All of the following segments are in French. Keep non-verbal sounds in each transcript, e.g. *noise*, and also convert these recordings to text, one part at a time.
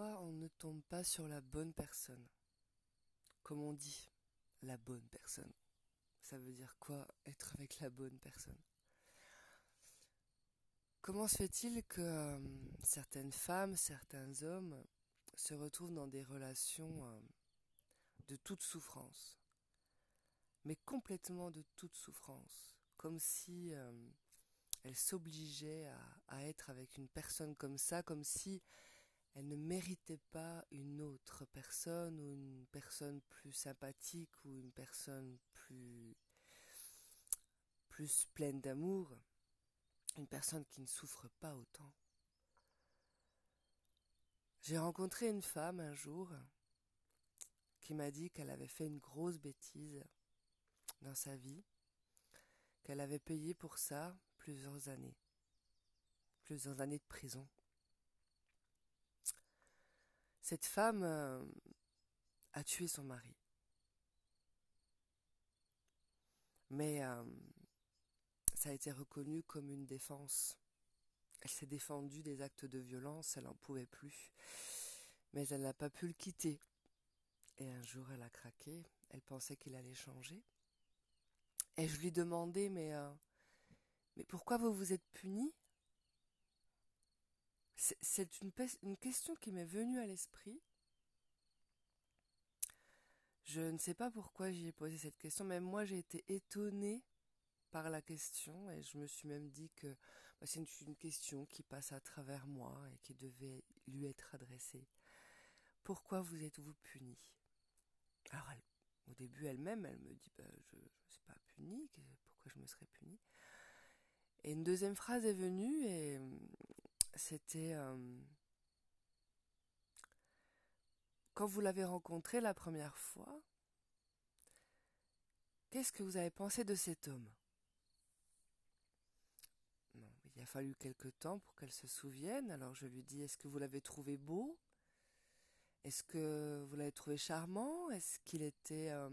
on ne tombe pas sur la bonne personne. Comme on dit, la bonne personne. Ça veut dire quoi être avec la bonne personne? Comment se fait-il que euh, certaines femmes, certains hommes se retrouvent dans des relations euh, de toute souffrance? Mais complètement de toute souffrance. Comme si euh, elles s'obligeaient à être avec une personne comme ça, comme si elle ne méritait pas une autre personne ou une personne plus sympathique ou une personne plus plus pleine d'amour, une personne qui ne souffre pas autant. J'ai rencontré une femme un jour qui m'a dit qu'elle avait fait une grosse bêtise dans sa vie, qu'elle avait payé pour ça plusieurs années, plusieurs années de prison. Cette femme euh, a tué son mari. Mais euh, ça a été reconnu comme une défense. Elle s'est défendue des actes de violence, elle n'en pouvait plus. Mais elle n'a pas pu le quitter. Et un jour, elle a craqué. Elle pensait qu'il allait changer. Et je lui demandais, mais, euh, mais pourquoi vous vous êtes puni c'est une, question qui m'est venue à l'esprit. Je ne sais pas pourquoi j'y ai posé cette question, mais moi j'ai été étonnée par la question et je me suis même dit que bah, c'est une, question qui passe à travers moi et qui devait lui être adressée. Pourquoi vous êtes-vous puni Alors au début elle-même, elle me dit bah, je ne suis pas punie, pourquoi je me serais punie? Et une deuxième phrase est venue et c'était euh, quand vous l'avez rencontré la première fois, qu'est-ce que vous avez pensé de cet homme? Il a fallu quelque temps pour qu'elle se souvienne, alors je lui dis, est-ce que vous l'avez trouvé beau? Est-ce que vous l'avez trouvé charmant? Est-ce qu'il était... Euh,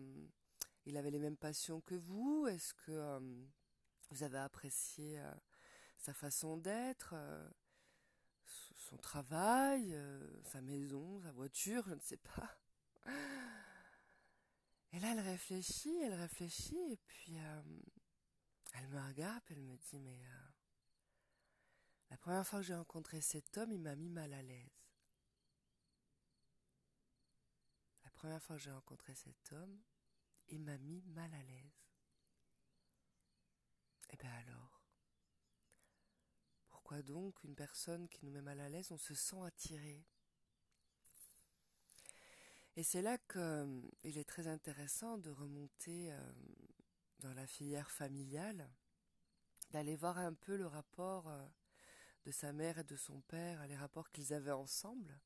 il avait les mêmes passions que vous? Est-ce que euh, vous avez apprécié sa façon d'être son travail, euh, sa maison, sa voiture, je ne sais pas. Et là, elle réfléchit, elle réfléchit, et puis euh, elle me regarde, elle me dit, mais euh, la première fois que j'ai rencontré cet homme, il m'a mis mal à l'aise. La première fois que j'ai rencontré cet homme, il m'a mis mal à l'aise. Et eh bien alors donc une personne qui nous met mal à l'aise, on se sent attiré? Et c'est là qu'il euh, est très intéressant de remonter euh, dans la filière familiale, d'aller voir un peu le rapport euh, de sa mère et de son père, les rapports qu'ils avaient ensemble,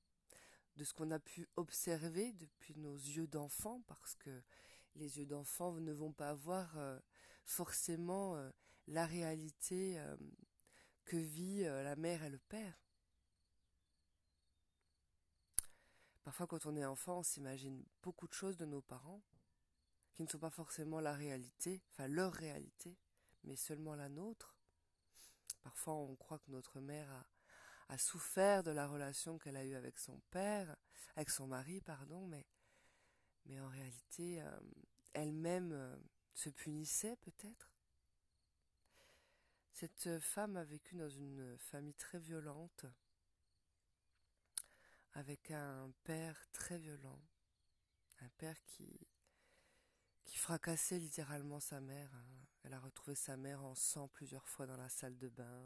de ce qu'on a pu observer depuis nos yeux d'enfant, parce que les yeux d'enfant ne vont pas voir forcément la réalité que vit euh, la mère et le père. Parfois, quand on est enfant, on s'imagine beaucoup de choses de nos parents qui ne sont pas forcément la réalité, enfin leur réalité, mais seulement la nôtre. Parfois, on croit que notre mère a, souffert de la relation qu'elle a eue avec son père, avec son mari, pardon, mais, mais en réalité, euh, elle-même euh, se punissait peut-être. Cette femme a vécu dans une famille très violente, avec un père très violent, un père qui fracassait littéralement sa mère. Hein. Elle a retrouvé sa mère en sang plusieurs fois dans la salle de bain.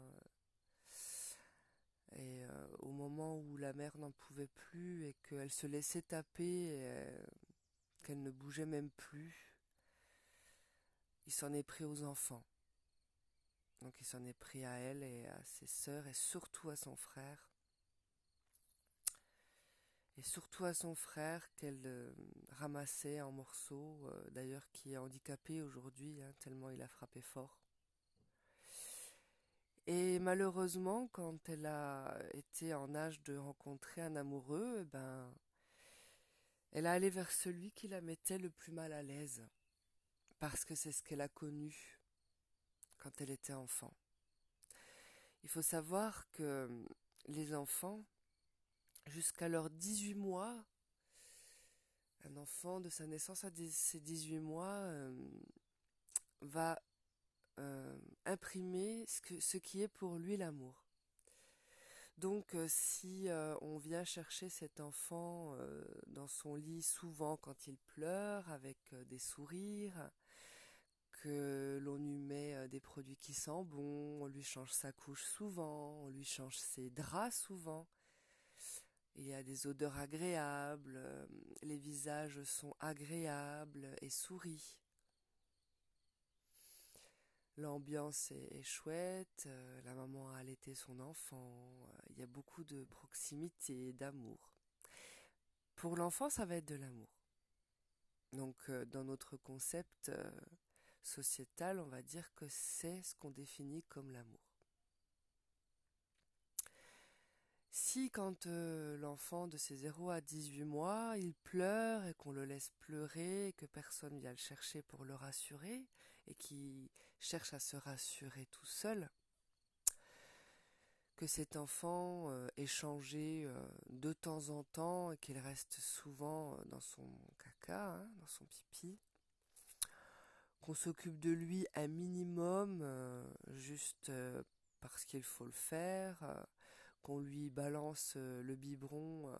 Et euh, au moment où la mère n'en pouvait plus et qu'elle se laissait taper, euh, qu'elle ne bougeait même plus, il s'en est pris aux enfants. Donc il s'en est pris à elle et à ses sœurs et surtout à son frère. Et surtout à son frère qu'elle euh, ramassait en morceaux, euh, d'ailleurs qui est handicapé aujourd'hui, hein, tellement il a frappé fort. Et malheureusement, quand elle a été en âge de rencontrer un amoureux, eh ben, elle a allé vers celui qui la mettait le plus mal à l'aise, parce que c'est ce qu'elle a connu quand elle était enfant. Il faut savoir que les enfants, jusqu'à leurs 18 mois, un enfant de sa naissance à ses 18 mois euh, va euh, imprimer ce, qui est pour lui l'amour. Donc euh, si on vient chercher cet enfant dans son lit souvent quand il pleure, avec des sourires, que l'on lui met des produits qui sentent bon, on lui change sa couche souvent, on lui change ses draps souvent, il y a des odeurs agréables, euh, les visages sont agréables et sourient. L'ambiance est, chouette, euh, la maman a allaité son enfant, euh, il y a beaucoup de proximité, d'amour. Pour l'enfant, ça va être de l'amour. Donc dans notre concept sociétal, on va dire que c'est ce qu'on définit comme l'amour. Si quand euh, l'enfant de ses 0 à 18 mois, il pleure et qu'on le laisse pleurer, que personne vient le chercher pour le rassurer, et qu'il cherche à se rassurer tout seul, que cet enfant euh, est changé euh, de temps en temps et qu'il reste souvent dans son caca, hein, dans son pipi, qu'on s'occupe de lui un minimum juste parce qu'il faut le faire, qu'on lui balance euh, le biberon, euh,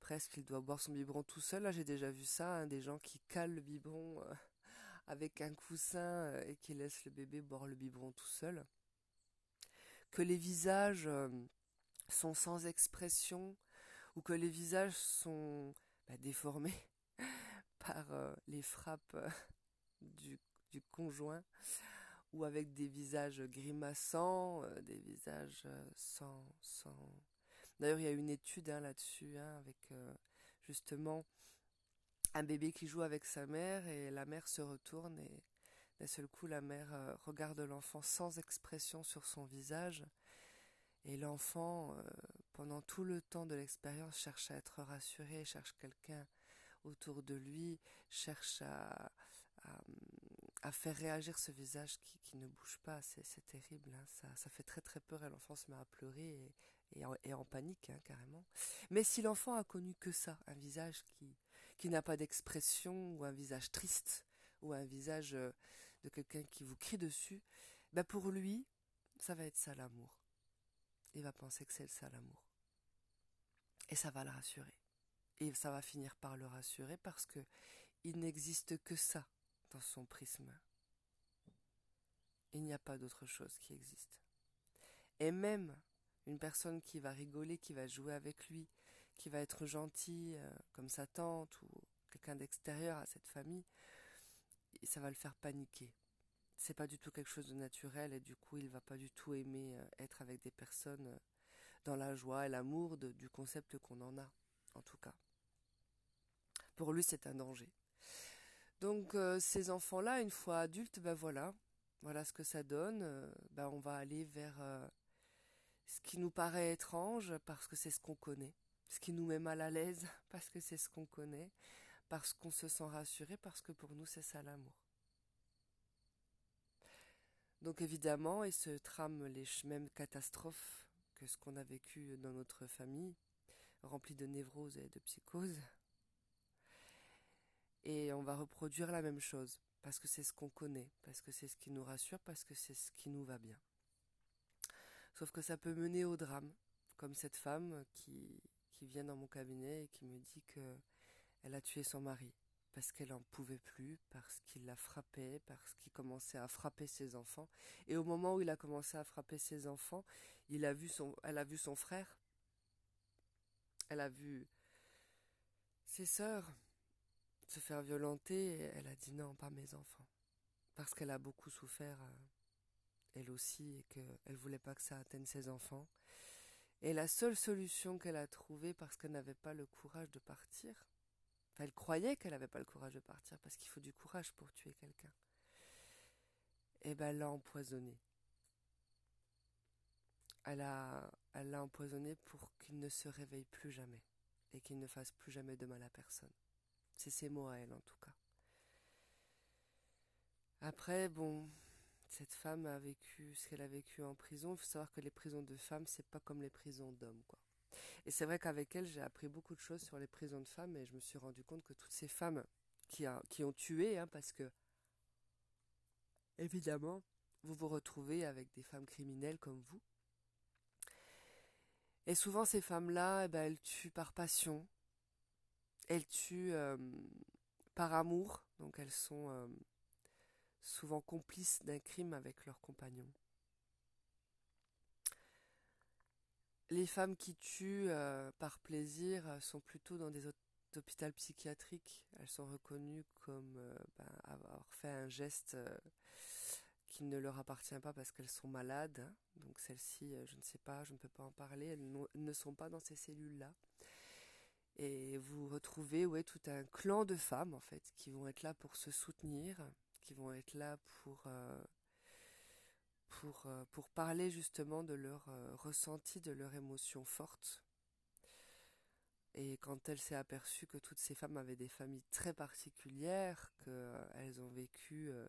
presque il doit boire son biberon tout seul. Là j'ai déjà vu ça, hein, des gens qui calent le biberon euh, *laughs* avec un coussin et qui laissent le bébé boire le biberon tout seul. Que les visages sont sans expression ou que les visages sont bah, déformés *laughs* par les frappes du, conjoint ou avec des visages grimaçants, euh, des visages euh, sans... sans... D'ailleurs, il y a une étude hein, là-dessus, hein, avec euh, justement un bébé qui joue avec sa mère et la mère se retourne et d'un seul coup, la mère regarde l'enfant sans expression sur son visage. Et l'enfant, pendant tout le temps de l'expérience, cherche à être rassuré, cherche quelqu'un autour de lui, cherche à, à faire réagir ce visage qui, qui ne bouge pas, c'est terrible, hein. ça, ça, fait très très peur et l'enfant se met à pleurer et, en, panique hein, carrément. Mais si l'enfant a connu que ça, un visage qui, qui n'a pas d'expression ou un visage triste ou un visage euh, de quelqu'un qui vous crie dessus, ben pour lui, ça va être ça l'amour. Il va penser que c'est ça l'amour. Et ça va le rassurer. Et ça va finir par le rassurer parce que il n'existe que ça dans son prisme. Il n'y a pas d'autre chose qui existe. Et même une personne qui va rigoler, qui va jouer avec lui, qui va être gentille, euh, comme sa tante ou quelqu'un d'extérieur à cette famille, ça va le faire paniquer. C'est pas du tout quelque chose de naturel et du coup il va pas du tout aimer euh, être avec des personnes euh, dans la joie et l'amour du concept qu'on en a, en tout cas. Pour lui c'est un danger. Donc euh, ces enfants-là, une fois adultes, ben voilà, voilà ce que ça donne. Euh, ben on va aller vers euh, ce qui nous paraît étrange parce que c'est ce qu'on connaît, ce qui nous met mal à l'aise *laughs* parce que c'est ce qu'on connaît, parce qu'on se sent rassuré, parce que pour nous c'est ça l'amour. Donc évidemment, il se trame les mêmes catastrophes que ce qu'on a vécu dans notre famille, rempli de névroses et de psychoses. Et on va reproduire la même chose, parce que c'est ce qu'on connaît, parce que c'est ce qui nous rassure, parce que c'est ce qui nous va bien. Sauf que ça peut mener au drame, comme cette femme qui, qui vient dans mon cabinet et qui me dit que elle a tué son mari parce qu'elle en pouvait plus, parce qu'il la frappait, parce qu'il commençait à frapper ses enfants. Et au moment où il a commencé à frapper ses enfants, il a vu son, elle a vu son frère, elle a vu ses sœurs, se faire violenter, elle a dit non, pas mes enfants. Parce qu'elle a beaucoup souffert, euh, elle aussi, et qu'elle voulait pas que ça atteigne ses enfants. Et la seule solution qu'elle a trouvée, parce qu'elle n'avait pas le courage de partir, elle croyait qu'elle n'avait pas le courage de partir, parce qu'il faut du courage pour tuer quelqu'un. Et eh ben, elle l'a empoisonné. Elle elle l'a empoisonné pour qu'il ne se réveille plus jamais et qu'il ne fasse plus jamais de mal à personne. C'est ses mots à elle en tout cas. Après, bon, cette femme a vécu ce qu'elle a vécu en prison. Il faut savoir que les prisons de femmes, c'est pas comme les prisons d'hommes, quoi. Et c'est vrai qu'avec elle, j'ai appris beaucoup de choses sur les prisons de femmes et je me suis rendu compte que toutes ces femmes qui, ont tué, hein, parce que, évidemment, vous vous retrouvez avec des femmes criminelles comme vous. Et souvent, ces femmes-là, eh ben, elles tuent par passion, elles tuent euh, par amour, donc elles sont euh, souvent complices d'un crime avec leurs compagnons. Les femmes qui tuent euh, par plaisir sont plutôt dans des hôpitaux psychiatriques. Elles sont reconnues comme ben, avoir fait un geste qui ne leur appartient pas parce qu'elles sont malades. Donc celles-ci, je ne sais pas, je ne peux pas en parler. Elles ne sont pas dans ces cellules-là. Et vous retrouvez ouais, tout un clan de femmes en fait qui vont être là pour se soutenir, qui vont être là pour pour, euh, pour parler justement de leur euh, ressenti, de leur émotion forte. Et quand elle s'est aperçue que toutes ces femmes avaient des familles très particulières, qu'elles ont vécu euh,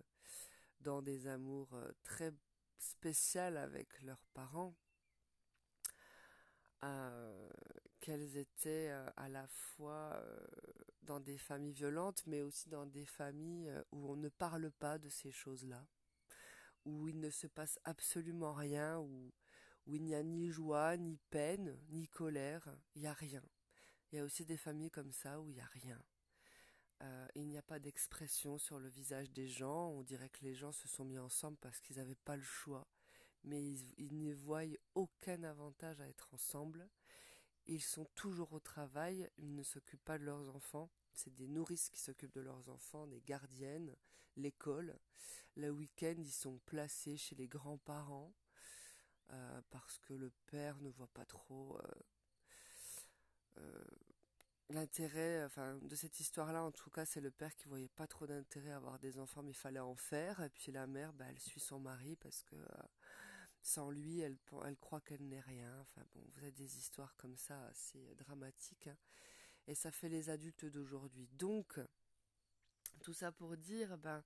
dans des amours très spéciales avec leurs parents, qu'elles étaient à la fois dans des familles violentes, mais aussi dans des familles où on ne parle pas de ces choses-là où il ne se passe absolument rien, où, où il n'y a ni joie, ni peine, ni colère, il n'y a rien. Il y a aussi des familles comme ça où il n'y a rien. Euh, il n'y a pas d'expression sur le visage des gens, on dirait que les gens se sont mis ensemble parce qu'ils n'avaient pas le choix, mais ils, ils ne voient aucun avantage à être ensemble. Ils sont toujours au travail, ils ne s'occupent pas de leurs enfants, c'est des nourrices qui s'occupent de leurs enfants, des gardiennes, l'école. Le week-end, ils sont placés chez les grands-parents euh, parce que le père ne voit pas trop euh, euh, l'intérêt, enfin, de cette histoire-là. En tout cas, c'est le père qui voyait pas trop d'intérêt à avoir des enfants, mais il fallait en faire. Et puis la mère, bah, elle suit son mari parce que sans lui, elle, croit qu'elle n'est rien. Enfin bon, vous avez des histoires comme ça assez dramatiques. Hein et ça fait les adultes d'aujourd'hui. Donc, tout ça pour dire, ben,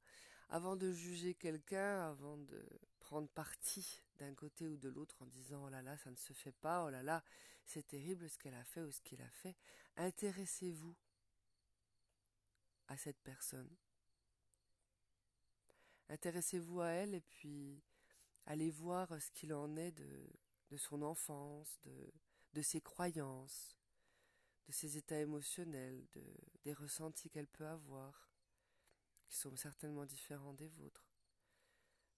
avant de juger quelqu'un, avant de prendre parti d'un côté ou de l'autre en disant oh là là, ça ne se fait pas, oh là là, c'est terrible ce qu'elle a fait ou ce qu'il a fait, intéressez-vous à cette personne. Intéressez-vous à elle et puis allez voir ce qu'il en est de, de son enfance, de, de ses croyances, de ses états émotionnels, de, des ressentis qu'elle peut avoir, qui sont certainement différents des vôtres.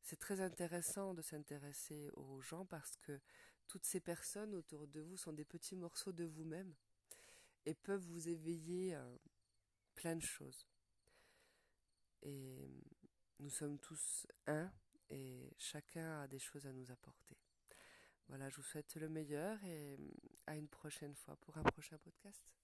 C'est très intéressant de s'intéresser aux gens parce que toutes ces personnes autour de vous sont des petits morceaux de vous-même et peuvent vous éveiller plein de choses. Et nous sommes tous un et chacun a des choses à nous apporter. Voilà, je vous souhaite le meilleur et à une prochaine fois pour un prochain podcast.